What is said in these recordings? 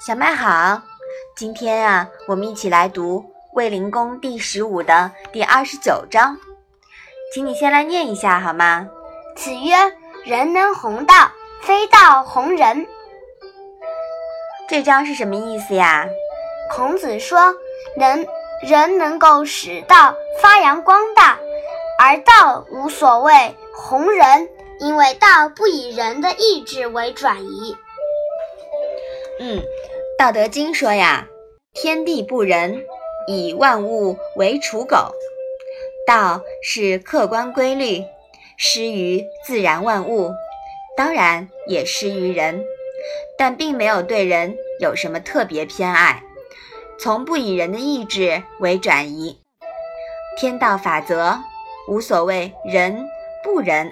小麦好，今天啊，我们一起来读《卫灵公》第十五的第二十九章，请你先来念一下好吗？子曰：“人能弘道，非道弘人。”这章是什么意思呀？孔子说，能人能够使道发扬光大，而道无所谓弘人，因为道不以人的意志为转移。嗯。《道德经》说呀：“天地不仁，以万物为刍狗。”道是客观规律，施于自然万物，当然也施于人，但并没有对人有什么特别偏爱，从不以人的意志为转移。天道法则无所谓仁不仁，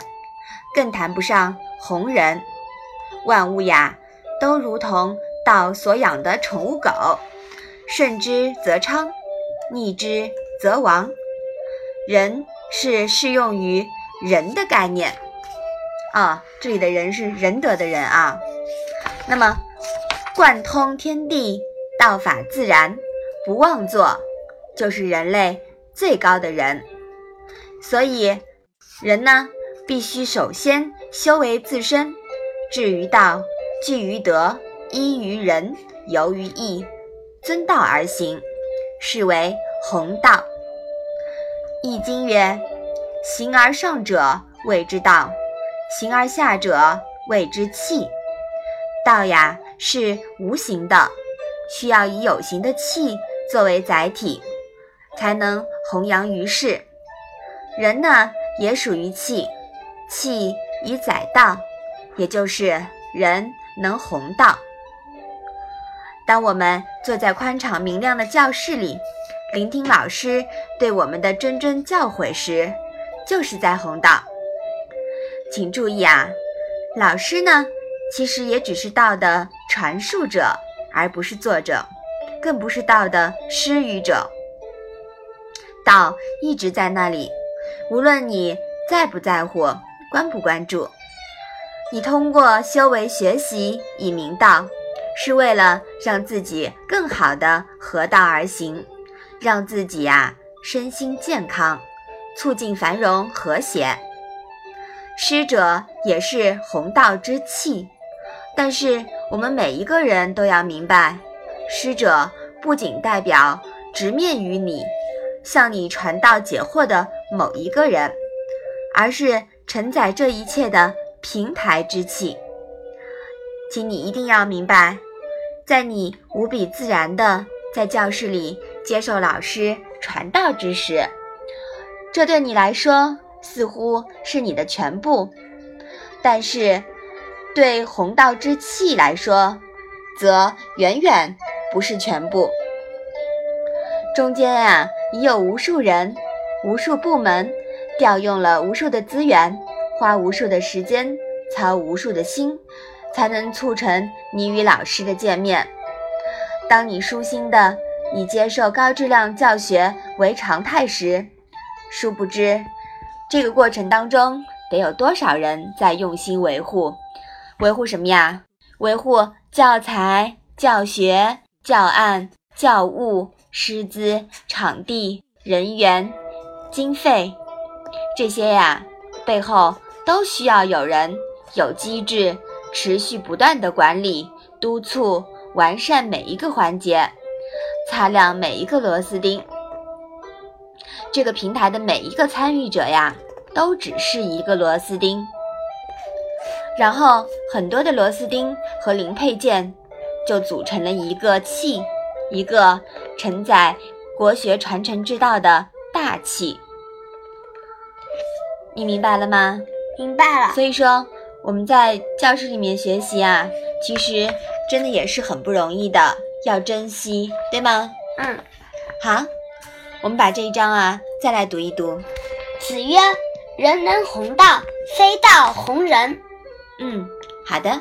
更谈不上红人。万物呀，都如同。道所养的宠物狗，顺之则昌，逆之则亡。人是适用于人的概念啊，这里的人是仁德的人啊。那么，贯通天地，道法自然，不妄作，就是人类最高的人。所以，人呢，必须首先修为自身，至于道，据于德。依于仁，游于义，遵道而行，是为弘道。易经曰：“形而上者谓之道，形而下者谓之器。”道呀是无形的，需要以有形的器作为载体，才能弘扬于世。人呢也属于器，气以载道，也就是人能弘道。当我们坐在宽敞明亮的教室里，聆听老师对我们的谆谆教诲时，就是在弘道。请注意啊，老师呢，其实也只是道的传述者，而不是作者，更不是道的施予者。道一直在那里，无论你在不在乎、关不关注，你通过修为学习以明道。是为了让自己更好的合道而行，让自己呀身心健康，促进繁荣和谐。师者也是弘道之器，但是我们每一个人都要明白，师者不仅代表直面于你，向你传道解惑的某一个人，而是承载这一切的平台之气。请你一定要明白。在你无比自然的在教室里接受老师传道之时，这对你来说似乎是你的全部；但是，对弘道之气来说，则远远不是全部。中间啊，已有无数人、无数部门调用了无数的资源，花无数的时间，操无数的心。才能促成你与老师的见面。当你舒心的以接受高质量教学为常态时，殊不知这个过程当中得有多少人在用心维护？维护什么呀？维护教材、教学、教案、教务、师资、场地、人员、经费这些呀，背后都需要有人有机制。持续不断的管理、督促、完善每一个环节，擦亮每一个螺丝钉。这个平台的每一个参与者呀，都只是一个螺丝钉。然后很多的螺丝钉和零配件，就组成了一个器，一个承载国学传承之道的大器。你明白了吗？明白了。所以说。我们在教室里面学习啊，其实真的也是很不容易的，要珍惜，对吗？嗯，好，我们把这一章啊再来读一读。子曰：“人能弘道，非道弘人。”嗯，好的，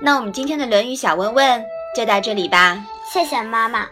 那我们今天的《论语》小问问就到这里吧。谢谢妈妈。